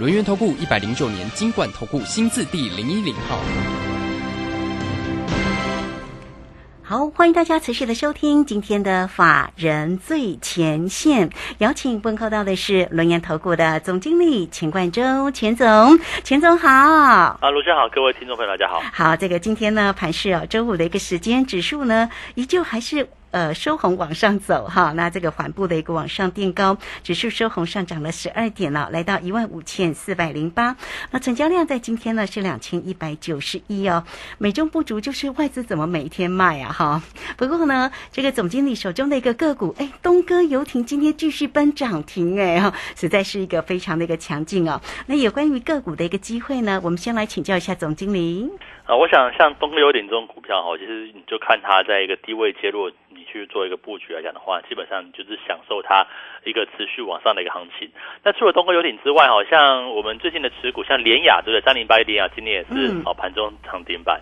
轮源投顾一百零九年金管投顾新字第零一零号。好，欢迎大家持续的收听今天的法人最前线，邀请问候到的是轮研投顾的总经理钱冠洲，钱总，钱总好。啊，卢先好，各位听众朋友大家好。好，这个今天呢盘市哦，周五的一个时间，指数呢依旧还是。呃，收红往上走哈，那这个缓步的一个往上垫高，指数收红上涨了十二点了，来到一万五千四百零八。那成交量在今天呢是两千一百九十一哦，美中不足就是外资怎么每天卖啊哈。不过呢，这个总经理手中的一个个股，哎，东哥游艇今天继续奔涨停哎哈，实在是一个非常的一个强劲哦。那有关于个股的一个机会呢，我们先来请教一下总经理。啊，我想像东哥游艇这种股票哈，其实你就看它在一个低位接入。去做一个布局来讲的话，基本上就是享受它一个持续往上的一个行情。那除了东哥游艇之外，好像我们最近的持股，像联雅对不对？三零八一联雅今天也是哦盘中涨停板。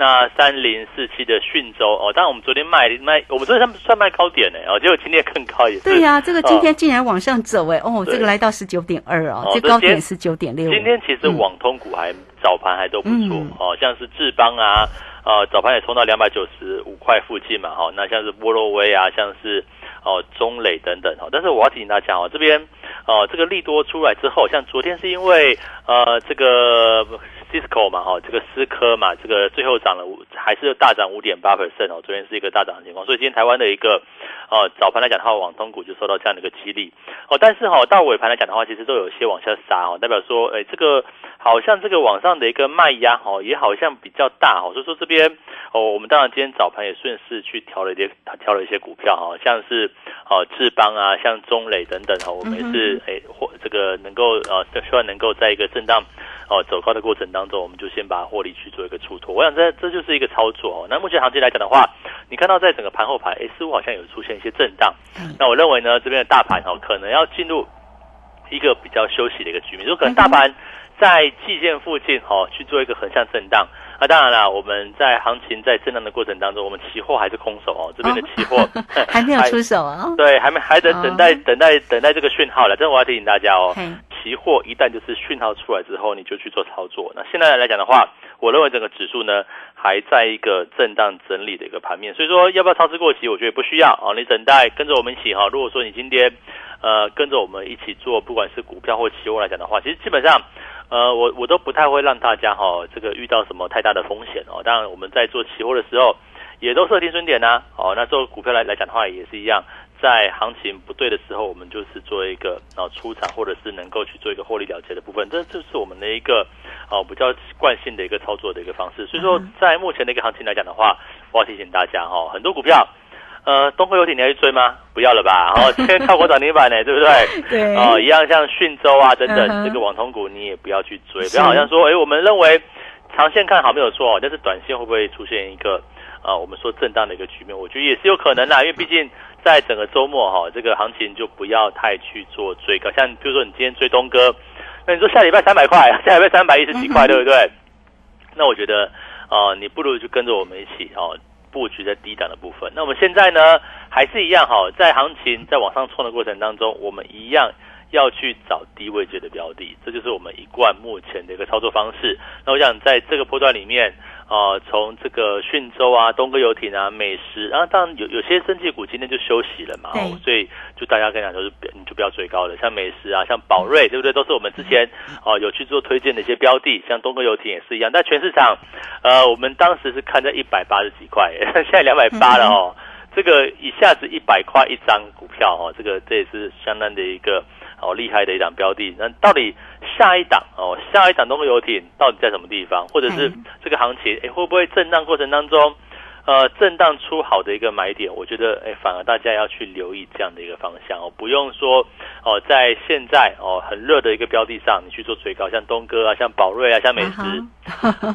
那三零四七的讯州哦，当然我们昨天卖卖，我们昨天算卖高点呢哦，结果今天更高也是。对呀，这个今天竟然往上走哎哦，这个来到十九点二哦，最高点是九点六。今天其实网通股还早盘还都不错哦，像是智邦啊。呃，早盘也冲到两百九十五块附近嘛，哈，那像是波洛威啊，像是哦中磊等等，哈，但是我要提醒大家哦，这边哦这个利多出来之后，像昨天是因为呃这个 Cisco 嘛，哈，这个思科嘛，这个最后涨了五，还是大涨五点八 percent 哦，昨天是一个大涨的情况，所以今天台湾的一个呃早盘来讲的话，网通股就受到这样的一个激励，哦，但是哈到尾盘来讲的话，其实都有些往下杀哦，代表说，哎这个。好像这个网上的一个卖压哦，也好像比较大哦，所以说这边哦，我们当然今天早盘也顺势去调了一些，调了一些股票哈，像是哦智邦啊，像中磊等等哈，我们也是哎或这个能够呃，希望能够在一个震荡哦走高的过程当中，我们就先把获利去做一个出脱。我想这这就是一个操作哦。那目前行情来讲的话，你看到在整个盘后盘，哎似乎好像有出现一些震荡。那我认为呢，这边的大盘哦，可能要进入一个比较休息的一个局面，就可能大盘。在季线附近哦去做一个横向震荡，那当然了，我们在行情在震荡的过程当中，我们期货还是空手哦，这边的期货 还没有出手啊，对，还没还得等待等待等待这个讯号了。但我要提醒大家哦，期货一旦就是讯号出来之后，你就去做操作。那现在来讲的话，我认为整个指数呢还在一个震荡整理的一个盘面，所以说要不要操之过急，我觉得不需要哦。你等待跟着我们一起哈，如果说你今天呃跟着我们一起做，不管是股票或期货来讲的话，其实基本上。呃，我我都不太会让大家哈，这个遇到什么太大的风险哦。当然，我们在做期货的时候，也都设停损点呐。哦，那做股票来来讲的话，也是一样，在行情不对的时候，我们就是做一个啊出场，或者是能够去做一个获利了结的部分。这就是我们的一个哦比较惯性的一个操作的一个方式。所以说，在目前的一个行情来讲的话，我要提醒大家哈，很多股票。呃，东辉游艇你要去追吗？不要了吧。哦，今天靠国涨停板呢，对不对？对。哦，一样像讯州啊等等，这个网通股你也不要去追。不要好像说，哎，我们认为长线看好没有错，但是短线会不会出现一个啊，我们说震荡的一个局面？我觉得也是有可能的，因为毕竟在整个周末哈，这个行情就不要太去做追高。像比如说你今天追东哥，那你说下礼拜三百块，下礼拜三百一十几块，对不对？那我觉得啊，你不如就跟着我们一起哦。布局在低档的部分，那我们现在呢还是一样哈，在行情在往上冲的过程当中，我们一样要去找低位阶的标的，这就是我们一贯目前的一个操作方式。那我想在这个波段里面。啊，从这个讯州啊、东哥游艇啊、美食，啊当然有有些升绩股今天就休息了嘛，所以就大家跟讲就是，你就不要追高了。像美食啊，像宝瑞，对不对？都是我们之前哦有去做推荐的一些标的，像东哥游艇也是一样。但全市场，呃，我们当时是看在一百八十几块，现在两百八了哦，这个一下子一百块一张股票哦，这个这也是相当的一个。哦，厉害的一档标的，那到底下一档哦，下一档东风游艇到底在什么地方，或者是这个行情，哎，会不会震荡过程当中？呃，震荡出好的一个买点，我觉得，哎，反而大家要去留意这样的一个方向哦，不用说哦，在现在哦很热的一个标的上，你去做追高，像东哥啊，像宝瑞啊，像美食。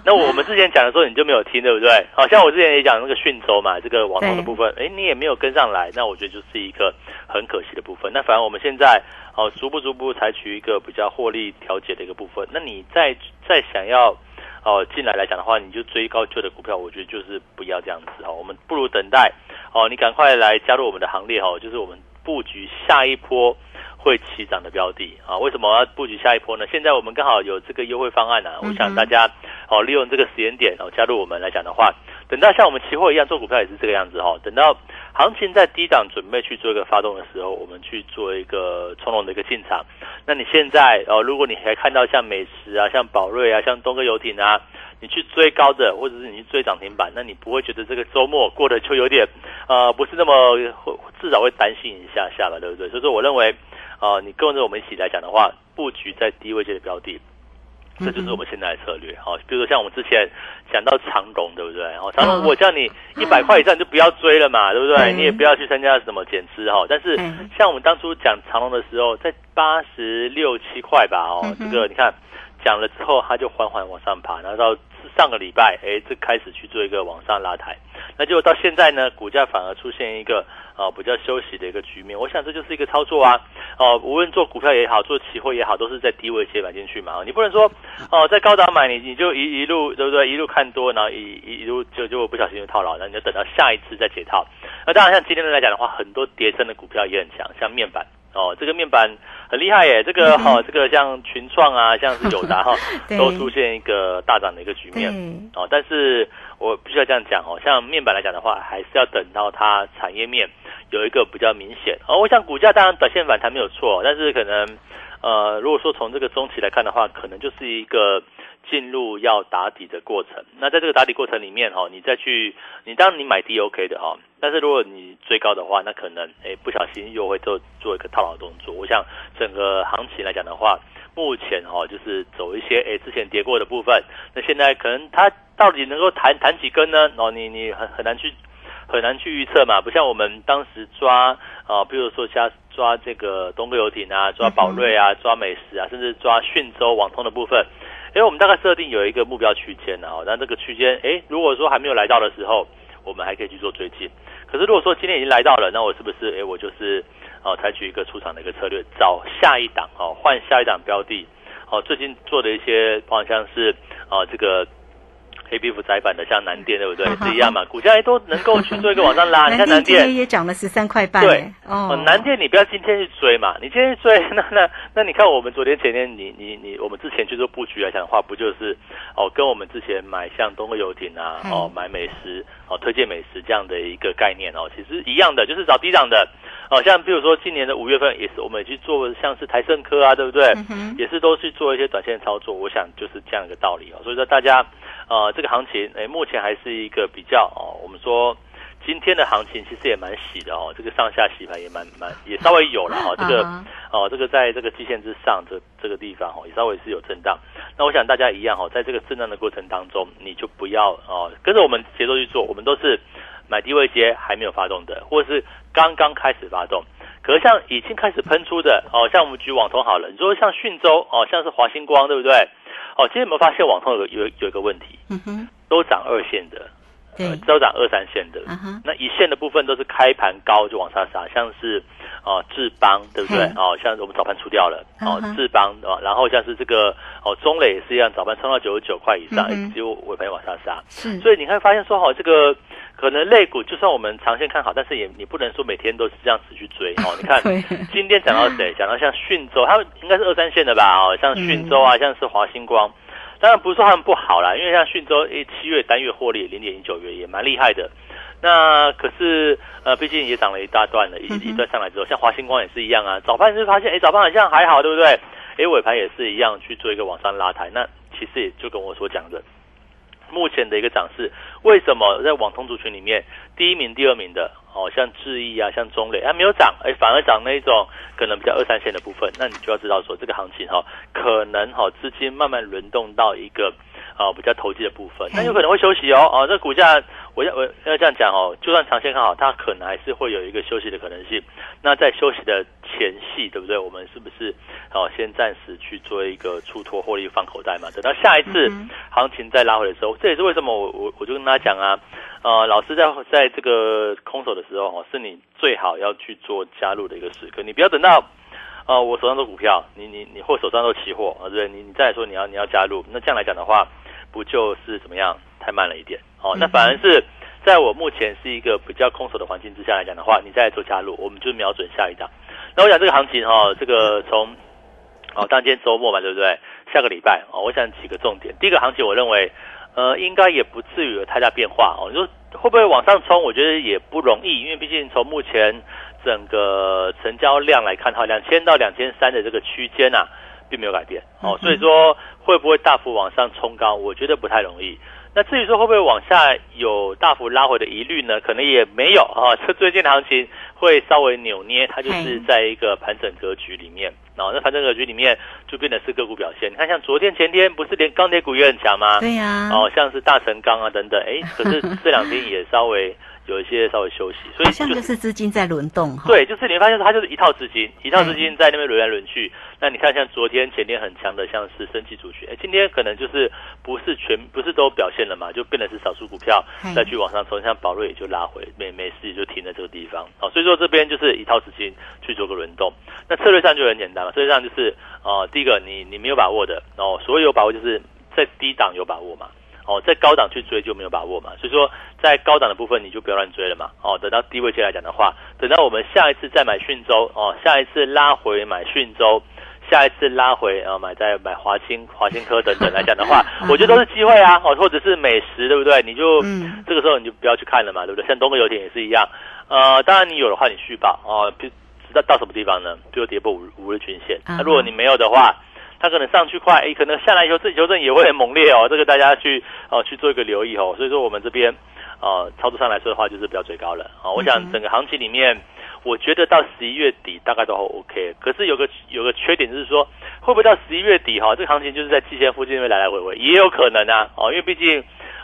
那我们之前讲的时候，你就没有听，对不对？好像我之前也讲那个讯州嘛，这个网络的部分，哎，你也没有跟上来，那我觉得就是一个很可惜的部分。那反而我们现在哦，逐步逐步采取一个比较获利调节的一个部分。那你再再想要。哦，进来来讲的话，你就追高旧的股票，我觉得就是不要这样子哦。我们不如等待哦，你赶快来加入我们的行列哦。就是我们布局下一波会起涨的标的啊。为什么要布局下一波呢？现在我们刚好有这个优惠方案呢，我想大家哦利用这个时间点哦加入我们来讲的话，等到像我们期货一样做股票也是这个样子哈。等到行情在低档准备去做一个发动的时候，我们去做一个从容的一个进场。那你现在哦，如果你还看到像美食啊、像宝瑞啊、像东哥游艇啊。你去追高的，或者是你去追涨停板，那你不会觉得这个周末过得就有点，呃，不是那么，至少会担心一下下了，对不对？所以说，我认为，呃，你跟着我们一起来讲的话，布局在低位界的标的，这就是我们现在的策略。好，比如说像我们之前讲到长龙，对不对？哦，长龙，我叫你一百块以上就不要追了嘛，对不对？你也不要去参加什么减资哈。但是像我们当初讲长龙的时候，在八十六七块吧，哦，这个你看讲了之后，它就缓缓往上爬，然后到。上个礼拜，哎，这开始去做一个往上拉抬，那结果到现在呢，股价反而出现一个啊比较休息的一个局面。我想这就是一个操作啊，哦，无论做股票也好，做期货也好，都是在低位接买进去嘛。你不能说哦，在高档买你你就一一路对不对？一路看多，然后一一路就就不小心就套牢，那你就等到下一次再解套。那当然，像今天来讲的话，很多叠升的股票也很强，像面板。哦，这个面板很厉害耶！这个哈，这个像群创啊，像是友达哈，都出现一个大涨的一个局面。哦，但是我必须要这样讲哦，像面板来讲的话，还是要等到它产业面有一个比较明显。哦，我想股价当然短线反弹没有错，但是可能呃，如果说从这个中期来看的话，可能就是一个。进入要打底的过程，那在这个打底过程里面哈，你再去，你当你买低 OK 的哈，但是如果你追高的话，那可能哎不小心又会做做一个套牢动作。我想整个行情来讲的话，目前哈就是走一些哎之前跌过的部分，那现在可能它到底能够弹弹几根呢？哦，你你很很难去很难去预测嘛，不像我们当时抓啊，比如说像抓这个东哥游艇啊，抓宝瑞啊，抓美食啊，甚至抓讯州网通的部分。因为我们大概设定有一个目标区间呢，哦，那这个区间，哎，如果说还没有来到的时候，我们还可以去做追进。可是如果说今天已经来到了，那我是不是，哎，我就是，哦，采取一个出场的一个策略，找下一档，哦，换下一档标的，哦，最近做的一些，好像是，哦，这个。B F 窄板的像南电对不对？是一样嘛？股价也都能够去做一个往上拉。你看南电也涨了十三块半。对，哦，南电你不要今天去追嘛，你今天去追，那那那你看我们昨天前天你你你我们之前去做布局来讲的话，不就是哦跟我们之前买像东哥游艇啊，哦买美食哦推荐美食这样的一个概念哦，其实一样的，就是找低档的哦，像比如说今年的五月份也是我们也去做像是台盛科啊，对不对？也是都去做一些短线操作，我想就是这样一个道理哦，所以说大家。呃，这个行情，哎，目前还是一个比较哦，我们说今天的行情其实也蛮喜的哦，这个上下洗盘也蛮蛮也稍微有了哈，这个哦，这个在这个基线之上这这个地方哦，也稍微是有震荡。那我想大家一样哈，在这个震荡的过程当中，你就不要哦跟着我们节奏去做，我们都是买低位接还没有发动的，或者是刚刚开始发动。可是像已经开始喷出的哦，像我们举网通好了，你说像讯州哦，像是华星光对不对？哦，今天有没有发现网通有有有一个问题？嗯哼，都涨二线的，对，都涨二三线的。那一线的部分都是开盘高就往上杀，像是哦智邦对不对？哦，像我们早盘出掉了哦智邦哦，然后像是这个哦中磊也是一样，早盘冲到九十九块以上，只有尾盘往下杀。是，所以你会发现说哦，这个。可能类股就算我们长线看好，但是也你不能说每天都是这样子去追哦。你看今天讲到谁？讲到像讯州，他们应该是二三线的吧？哦，像讯州啊，像是华星光，当然不是说他们不好啦，因为像讯州诶，七月单月获利零点一九元也蛮厉害的。那可是呃，毕竟也涨了一大段了，一一段上来之后，像华星光也是一样啊。早盘是发现哎，早盘好像还好，对不对？哎，尾盘也是一样去做一个往上拉抬。那其实也就跟我所讲的。目前的一个涨势，为什么在网通族群里面，第一名、第二名的，哦，像智毅啊，像中磊，它没有涨，哎，反而涨那一种可能比较二三线的部分，那你就要知道说，这个行情哈，可能哈资金慢慢轮动到一个啊比较投机的部分，那有可能会休息哦，哦，这股价。我要我要这样讲哦，就算长线看好，它可能还是会有一个休息的可能性。那在休息的前戏，对不对？我们是不是哦，先暂时去做一个出脱获利放口袋嘛？等到下一次行情再拉回的时候，这也是为什么我我我就跟大家讲啊，呃，老师在在这个空手的时候哦，是你最好要去做加入的一个时刻。你不要等到呃我手上的股票，你你你或手上都期货啊，对？你你再说你要你要加入，那这样来讲的话，不就是怎么样？太慢了一点，哦，那反而是在我目前是一个比较空手的环境之下来讲的话，你再做加入，我们就瞄准下一档。那我想这个行情哈，这个从哦，当天周末嘛，对不对？下个礼拜哦，我想几个重点。第一个行情，我认为呃，应该也不至于有太大变化哦。你说会不会往上冲？我觉得也不容易，因为毕竟从目前整个成交量来看，哈，两千到两千三的这个区间呐，并没有改变哦。所以说会不会大幅往上冲高？我觉得不太容易。那至于说会不会往下有大幅拉回的疑虑呢？可能也没有啊。这最近的行情会稍微扭捏，它就是在一个盘整格局里面。哦，那反正格局里面就变得是个股表现。你看，像昨天、前天不是连钢铁股也很强吗？对呀。哦，像是大成钢啊等等，哎，可是这两天也稍微。有一些稍微休息，所以像就是资金在轮动哈。对，就是你发现它就是一套资金，一套资金在那边轮来轮去。那你看，像昨天、前天很强的，像是升级主群，哎，今天可能就是不是全不是都表现了嘛，就变得是少数股票再去往上冲，像宝瑞也就拉回，没没事就停在这个地方。哦，所以说这边就是一套资金去做个轮动。那策略上就很简单了，策略上就是哦，第一个你你没有把握的哦，所谓有把握就是在低档有把握嘛。哦，在高档去追就没有把握嘛，所以说在高档的部分你就不要乱追了嘛。哦，等到低位接来讲的话，等到我们下一次再买讯州哦，下一次拉回买讯州，下一次拉回啊买在买华兴、华兴科等等来讲的话，我觉得都是机会啊。哦，或者是美食对不对？你就这个时候你就不要去看了嘛，对不对？像东哥油田也是一样。呃，当然你有的话你续报哦，知道到什么地方呢？比如跌破五五日均线。那如果你没有的话，它可能上去快，诶，可能下来以后，这修正也会很猛烈哦。这个大家去哦去做一个留意哦。所以说我们这边呃操作上来说的话，就是比较追高了啊。我想整个行情里面，我觉得到十一月底大概都 OK。可是有个有个缺点就是说，会不会到十一月底哈，这个行情就是在季线附近会来来回回，也有可能啊哦，因为毕竟。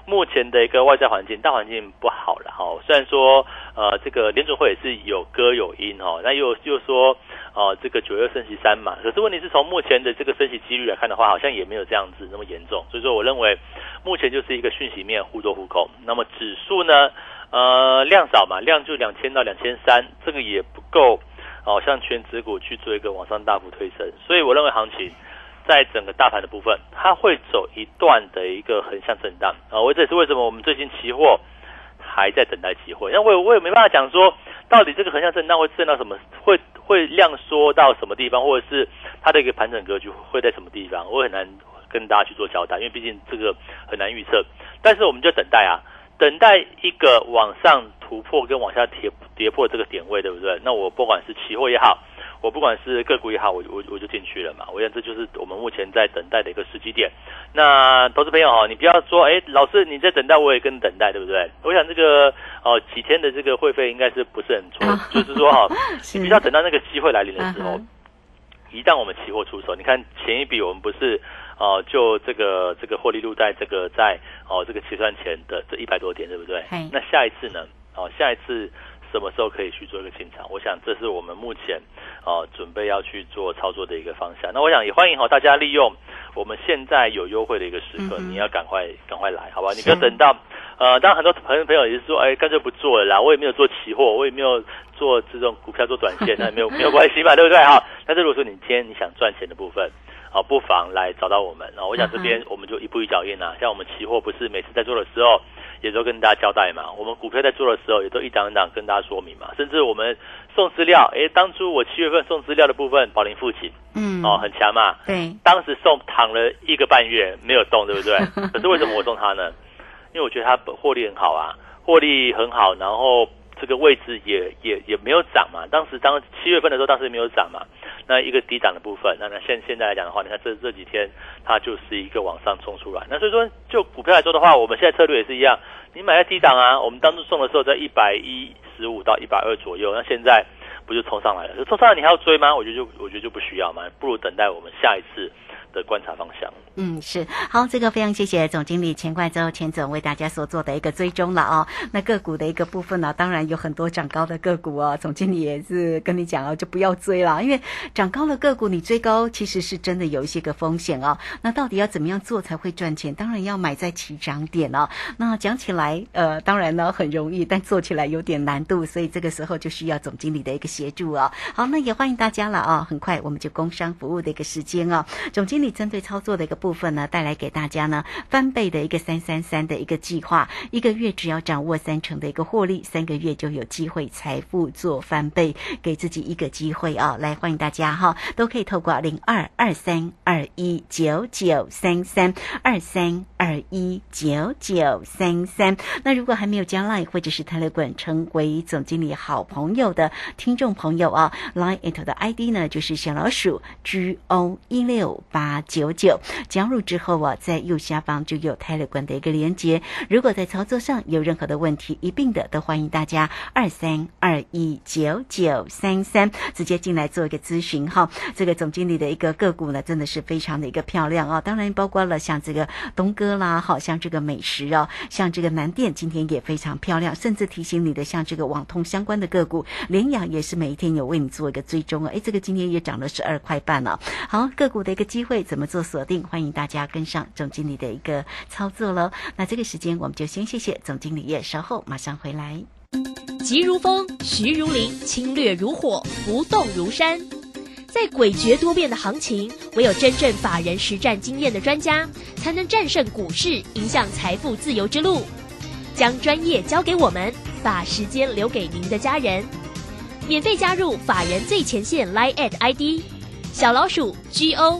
目前的一个外在环境，大环境不好了哈。虽然说，呃，这个联储会也是有歌有音哈，那又又说，哦，这个九月升息三嘛。可是问题是从目前的这个升息几率来看的话，好像也没有这样子那么严重。所以说，我认为目前就是一个讯息面互多互空。那么指数呢，呃，量少嘛，量就两千到两千三，这个也不够，哦，像全指股去做一个往上大幅推升。所以我认为行情。在整个大盘的部分，它会走一段的一个横向震荡啊！我这也是为什么我们最近期货还在等待机会，因为我我也没办法讲说到底这个横向震荡会震到什么，会会量缩到什么地方，或者是它的一个盘整格局会在什么地方，我很难跟大家去做交代，因为毕竟这个很难预测。但是我们就等待啊，等待一个往上突破跟往下跌跌破这个点位，对不对？那我不管是期货也好。我不管是个股也好，我我我就进去了嘛。我想这就是我们目前在等待的一个时机点。那投资朋友哈，你不要说，哎，老师你在等待，我也跟等待，对不对？我想这个哦几天的这个会费应该是不是很错，就是说哈，你必须要等到那个机会来临的时候，一旦我们期货出手，你看前一笔我们不是哦，就这个这个获利路在这个在哦这个结算前的这一百多点，对不对？那下一次呢？哦，下一次。什么时候可以去做一个进场？我想这是我们目前啊准备要去做操作的一个方向。那我想也欢迎哈大家利用我们现在有优惠的一个时刻，你要赶快赶快来，好吧？你不要等到呃，当然很多朋友朋友也是说，哎，干脆不做了啦，我也没有做期货，我也没有做这种股票做短线，那也没有没有关系嘛，对不对哈？但是如果说你今天你想赚钱的部分，好，不妨来找到我们啊。我想这边我们就一步一脚印啊，像我们期货不是每次在做的时候。也都跟大家交代嘛，我们股票在做的时候，也都一档一档跟大家说明嘛。甚至我们送资料，哎，当初我七月份送资料的部分，宝林父亲，嗯，哦，很强嘛。对，当时送躺了一个半月没有动，对不对？可是为什么我送他呢？因为我觉得他获利很好啊，获利很好，然后。这个位置也也也没有涨嘛，当时当七月份的时候，当时没有涨嘛，那一个低档的部分，那那现现在来讲的话，你看这这几天它就是一个往上冲出来，那所以说就股票来说的话，我们现在策略也是一样，你买在低档啊，我们当初送的时候在一百一十五到一百二左右，那现在不就冲上来了？冲上来你还要追吗？我觉得就我觉得就不需要嘛，不如等待我们下一次。的观察方向，嗯，是好，这个非常谢谢总经理钱冠洲钱总为大家所做的一个追踪了哦。那个股的一个部分呢，当然有很多涨高的个股哦，总经理也是跟你讲哦，就不要追了，因为涨高的个股你追高其实是真的有一些个风险哦。那到底要怎么样做才会赚钱？当然要买在起涨点哦。那讲起来，呃，当然呢很容易，但做起来有点难度，所以这个时候就需要总经理的一个协助哦。好，那也欢迎大家了啊，很快我们就工商服务的一个时间哦，总经。经理针对操作的一个部分呢，带来给大家呢翻倍的一个三三三的一个计划，一个月只要掌握三成的一个获利，三个月就有机会财富做翻倍，给自己一个机会啊！来欢迎大家哈，都可以透过零二二三二一九九三三二三二一九九三三。那如果还没有加 line 或者是泰勒管成为总经理好朋友的听众朋友啊，line it 的 ID 呢就是小老鼠 G O 一六八九九，加入之后啊，在右下方就有泰勒管的一个连接。如果在操作上有任何的问题，一并的都欢迎大家二三二一九九三三直接进来做一个咨询哈。这个总经理的一个个股呢，真的是非常的一个漂亮啊，当然包括了像这个东哥啦，好像这个美食哦，像这个南电今天也非常漂亮，甚至提醒你的像这个网通相关的个股，联雅也是每一天有为你做一个追踪啊，哎，这个今天也涨了十二块半了。好，个股的一个机会怎么做锁定？欢迎大家跟上总经理的一个操作喽。那这个时间我们就先谢谢总经理，也稍后马上回来。急如风，徐如林，侵略如火，不动如山。在诡谲多变的行情，唯有真正法人实战经验的专家，才能战胜股市，迎向财富自由之路。将专业交给我们，把时间留给您的家人。免费加入法人最前线 Line at ID 小老鼠 G O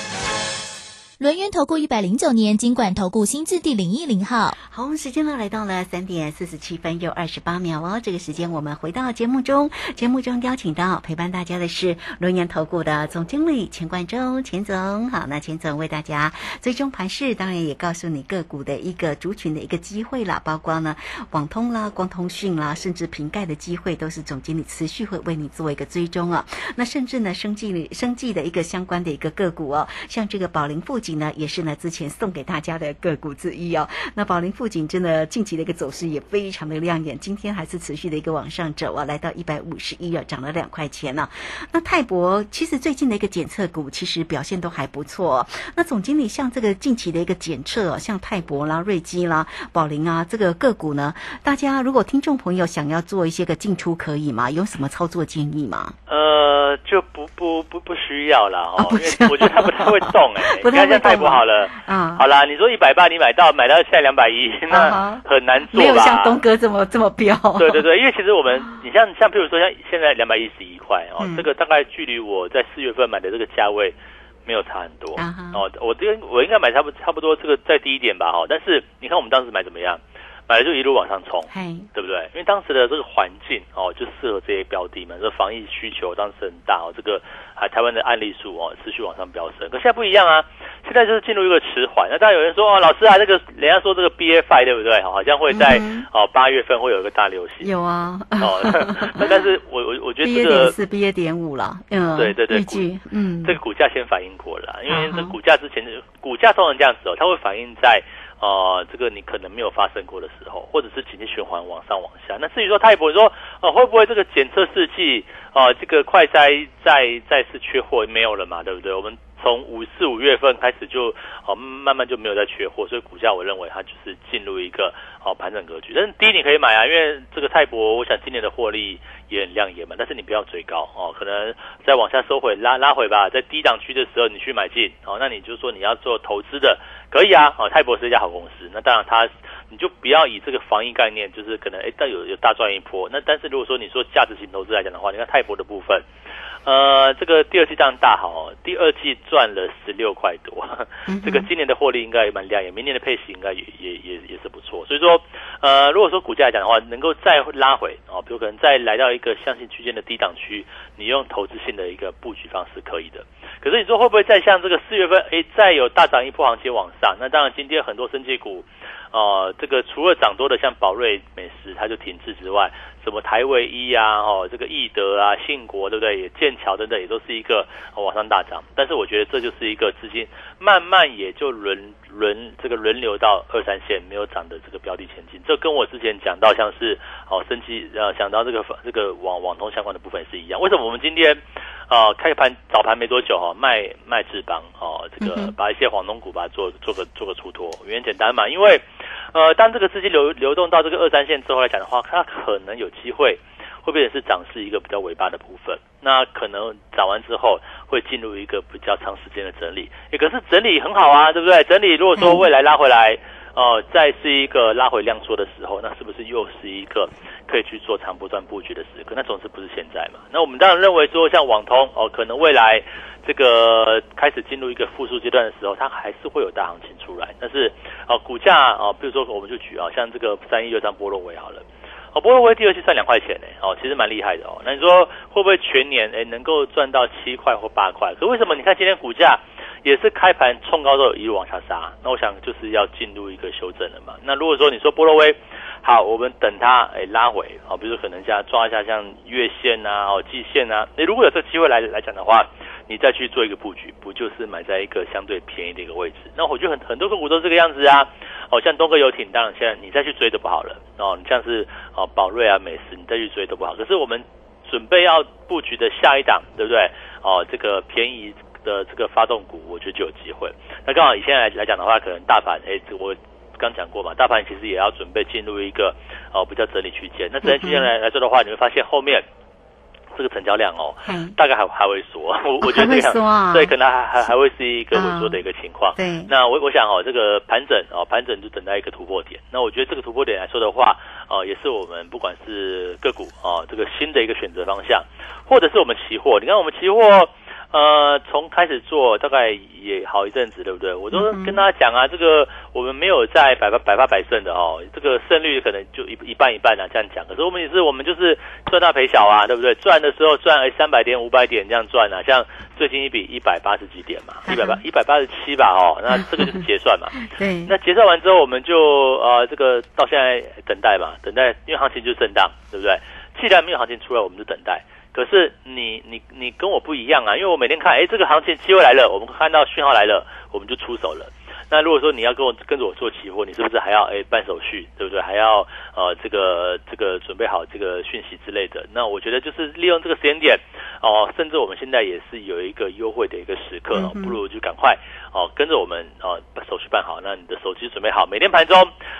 轮源投顾一百零九年经管投顾新字第零一零号，好，时间呢来到了三点四十七分又二十八秒哦。这个时间我们回到节目中，节目中邀请到陪伴大家的是轮源投顾的总经理钱冠中钱总。好，那钱总为大家追踪盘势，当然也告诉你个股的一个族群的一个机会啦，包括呢网通啦、光通讯啦，甚至瓶盖的机会，都是总经理持续会为你做一个追踪啊。那甚至呢，生计生计的一个相关的一个个股哦，像这个宝林附近。呢，也是呢，之前送给大家的个股之一哦。那宝林富锦真的近期的一个走势也非常的亮眼，今天还是持续的一个往上走啊，来到一百五十一啊，涨了两块钱呢。那泰博其实最近的一个检测股其实表现都还不错。那总经理像这个近期的一个检测，像泰博啦、瑞基啦、宝林啊这个个股呢，大家如果听众朋友想要做一些个进出，可以吗？有什么操作建议吗？呃，就不不不不需要了哦，因为我觉得它 不太会动哎，不太会太不好了。啊，好啦，你说一百八你买到，买到现在两百一，那很难做吧？没有像东哥这么这么彪。对对对，因为其实我们，你像像譬如说像现在两百一十一块哦，这个大概距离我在四月份买的这个价位没有差很多哦。我这个我应该买差不差不多这个再低一点吧哈。但是你看我们当时买怎么样？买了就一路往上冲，对不对？因为当时的这个环境哦，就适合这些标的嘛。这防疫需求当时很大哦，这个还台湾的案例数哦持续往上飙升。可现在不一样啊，现在就是进入一个迟缓。那当然有人说哦，老师啊，这个人家说这个 B F I 对不对？好像会在哦八月份会有一个大流行。有啊，哦，但是我我我觉得这个是 B A 点五了，嗯，对对对，嗯，这个股价先反应过了，因为这股价之前股价通常这样子哦，它会反映在。啊，这个你可能没有发生过的时候，或者是紧急循环往上往下。那至于说泰博说，呃，会不会这个检测试剂啊，这个快筛再再次缺货没有了嘛？对不对？我们从五四五月份开始就哦，慢慢就没有再缺货，所以股价我认为它就是进入一个哦盘整格局。但是第一你可以买啊，因为这个泰博，我想今年的获利也很亮眼嘛。但是你不要追高哦，可能再往下收回拉拉回吧，在低档区的时候你去买进哦，那你就说你要做投资的。可以啊，哦，泰博是一家好公司。那当然，它你就不要以这个防疫概念，就是可能哎，但有有大赚一波。那但是如果说你说价值型投资来讲的话，你看泰博的部分，呃，这个第二季这样大好哦，第二季赚了十六块多，嗯 这个今年的获利应该也蛮亮眼，明年的配息应该也也也也是不错。所以说，呃，如果说股价来讲的话，能够再拉回哦，比如可能再来到一个相信区间的低档区，你用投资性的一个布局方式可以的。可是你说会不会再像这个四月份，哎，再有大涨一波行情往上？那当然，今天很多升级股，哦，这个除了涨多的像宝瑞美食它就停滞之外，什么台维一啊，哦，这个易德啊、信国，对不对？也剑桥等等，也都是一个、哦往上大涨。但是我觉得这就是一个资金慢慢也就轮轮这个轮流到二三线没有涨的这个标的前进。这跟我之前讲到像是哦升级呃想到这个这个网网通相关的部分是一样。为什么我们今天呃开盘早盘没多久哈、哦、卖卖智邦哦这个把一些黄龙股把它做做个做个出脱，原因简单嘛，因为呃当这个资金流流动到这个二三线之后来讲的话，它可能有机会会变成是涨势一个比较尾巴的部分。那可能涨完之后会进入一个比较长时间的整理，也可是整理很好啊，对不对？整理如果说未来拉回来，哦、再是一个拉回量缩的时候，那是不是又是一个可以去做长波段布局的时刻？那总是不是现在嘛？那我们当然认为说，像网通哦，可能未来这个开始进入一个复苏阶段的时候，它还是会有大行情出来。但是哦，股价哦，比如说我们就举啊，像这个三一六三波罗威好了。哦，波罗威第二季赚两块钱呢，哦，其实蛮厉害的哦。那你说会不会全年哎能够赚到七块或八块？可为什么你看今天股价也是开盘冲高之后一路往下杀？那我想就是要进入一个修正了嘛。那如果说你说波罗威好，我们等它哎拉回，好，比如说可能像抓一下像月线啊、哦季线啊，你如果有这机会来来讲的话，你再去做一个布局，不就是买在一个相对便宜的一个位置？那我觉得很很多个股都是这个样子啊。哦，像东哥游艇，当然现在你再去追都不好了哦。你像是哦宝瑞啊、美食，你再去追都不好。可是我们准备要布局的下一档，对不对？哦，这个便宜的这个发动股，我觉得就有机会。那刚好以现在来来讲的话，可能大盘，哎，这我刚讲过嘛，大盘其实也要准备进入一个哦比较整理区间。那整理区间来来说的话，你会发现后面。这个成交量哦，嗯大概还还会缩，我我觉得这样 对，可能还还还会是一个萎缩的一个情况。对那我我想哦，这个盘整哦，盘整就等待一个突破点。那我觉得这个突破点来说的话，哦，也是我们不管是个股哦，这个新的一个选择方向，或者是我们期货。你看我们期货。呃，从开始做大概也好一阵子，对不对？我都跟大家讲啊，这个我们没有在百发百发百胜的哦，这个胜率可能就一一半一半啊，这样讲。可是我们也是，我们就是赚大赔小啊，对不对？赚的时候赚哎三百点、五百点这样赚啊，像最近一笔一百八十几点嘛，一百八一百八十七吧哦，那这个就是结算嘛。对，那结算完之后，我们就呃这个到现在等待嘛，等待，因为行情就是震荡，对不对？既然没有行情出来，我们就等待。可是你你你跟我不一样啊，因为我每天看，哎，这个行情机会来了，我们看到讯号来了，我们就出手了。那如果说你要跟我跟着我做期货，你是不是还要哎办手续，对不对？还要呃这个这个准备好这个讯息之类的？那我觉得就是利用这个时间点哦，甚至我们现在也是有一个优惠的一个时刻不如就赶快哦跟着我们哦把手续办好，那你的手机准备好，每天盘中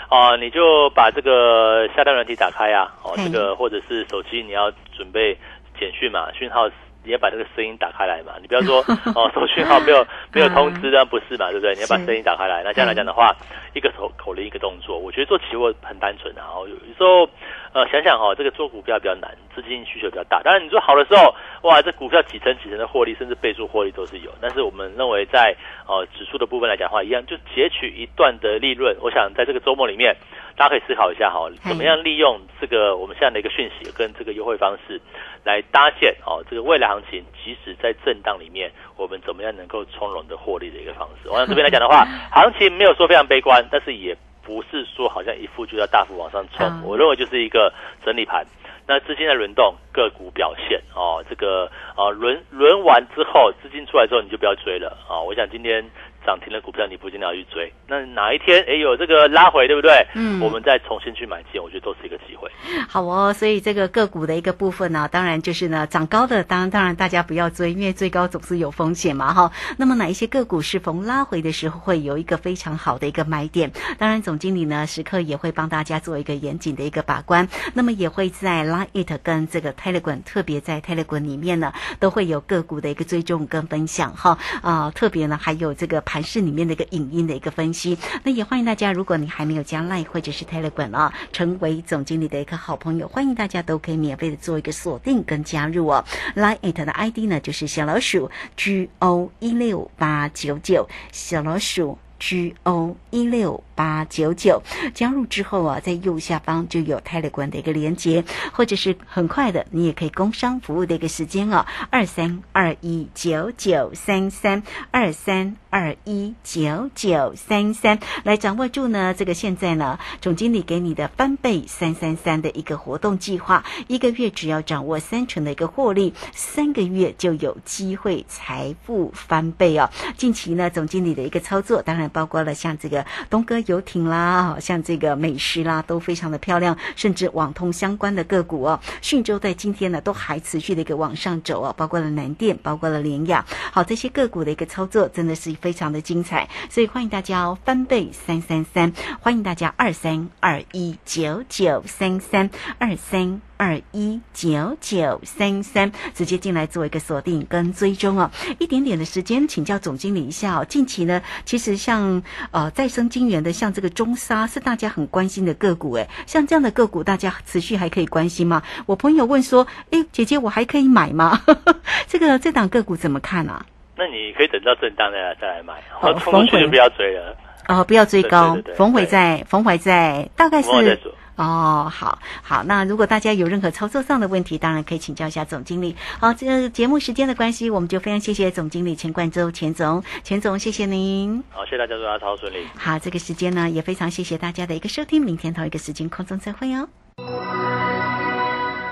哦你就把这个下单软体打开啊，哦嗯这个或者是手机你要准备简讯嘛，讯号。你要把这个声音打开来嘛，你不要说 哦，收讯号没有没有通知，但不是嘛，对不对？你要把声音打开来。那这样来讲的话，一个口口令一个动作，我觉得做期货很单纯啊。有时候呃想想哦，这个做股票比较难，资金需求比较大。当然你做好的时候，哇，这股票几成几成的获利，甚至倍数获利都是有。但是我们认为在呃指数的部分来讲的话，一样就截取一段的利润。我想在这个周末里面，大家可以思考一下哈，怎么样利用这个我们现在的一个讯息跟这个优惠方式，来搭建哦这个未来行情，即使在震荡里面，我们怎么样能够从容的获利的一个方式。我想这边来讲的话，行情没有说非常悲观，但是也不是说好像一副就要大幅往上冲。嗯我认为就是一个整理盘。那资金的轮动，个股表现哦，这个啊轮轮完之后，资金出来之后你就不要追了啊、我想今天涨停的股票你不一定要去追，那哪一天哎有这个拉回，对不对？嗯我们再重新去买进，我觉得都是一个机会。好哦，所以这个个股的一个部分呢，当然就是呢，涨高的，当然当然大家不要追，因为最高总是有风险嘛，哈。那么哪一些个股是逢拉回的时候会有一个非常好的一个买点？当然，总经理呢时刻也会帮大家做一个严谨的一个把关，那么也会在 Line It 跟这个 Telegram，特别在 Telegram 里面呢，都会有个股的一个追踪跟分享哈啊，特别呢还有这个盘市里面的一个影音的一个分析。那也欢迎大家，如果你还没有加 Line 或者是 Telegram 啊，成为总经理的一个好朋友，欢迎大家都可以免费的做一个锁定跟加入哦。Line It 的 ID 呢就是小老鼠 G O 一六八九九，小老鼠 G O 一六。八九九加入之后啊，在右下方就有泰勒管的一个连接，或者是很快的，你也可以工商服务的一个时间哦，二三二一九九三三二三二一九九三三来掌握住呢。这个现在呢，总经理给你的翻倍三三三的一个活动计划，一个月只要掌握三成的一个获利，三个月就有机会财富翻倍哦。近期呢，总经理的一个操作，当然包括了像这个东哥。游艇啦，像这个美食啦，都非常的漂亮，甚至网通相关的个股哦，讯州在今天呢都还持续的一个往上走哦，包括了南电，包括了联雅，好，这些个股的一个操作真的是非常的精彩，所以欢迎大家，翻倍三三三，欢迎大家二三二一九九三三二三。二一九九三三，直接进来做一个锁定跟追踪哦。一点点的时间，请教总经理一下哦。近期呢，其实像呃再生金源的，像这个中沙是大家很关心的个股，诶，像这样的个股，大家持续还可以关心吗？我朋友问说，诶，姐姐我还可以买吗？这个这档个股怎么看啊？那你可以等到震荡再来再来买，哦，逢回就不要追了。哦，不要追高，逢回在逢回在大概是。哦，好好，那如果大家有任何操作上的问题，当然可以请教一下总经理。好，这个节目时间的关系，我们就非常谢谢总经理钱冠周钱总，钱总谢谢您。好，谢谢大家，祝大家超顺利。好，这个时间呢，也非常谢谢大家的一个收听，明天同一个时间空中再会哦。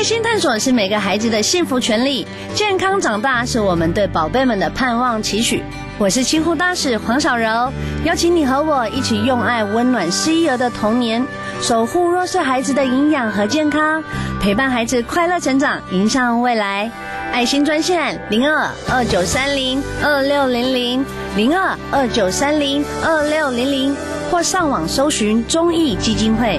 开心探索是每个孩子的幸福权利，健康长大是我们对宝贝们的盼望期许。我是清护大使黄小柔，邀请你和我一起用爱温暖失忆儿的童年，守护弱势孩子的营养和健康，陪伴孩子快乐成长，迎向未来。爱心专线零二二九三零二六零零零二二九三零二六零零，或上网搜寻中义基金会。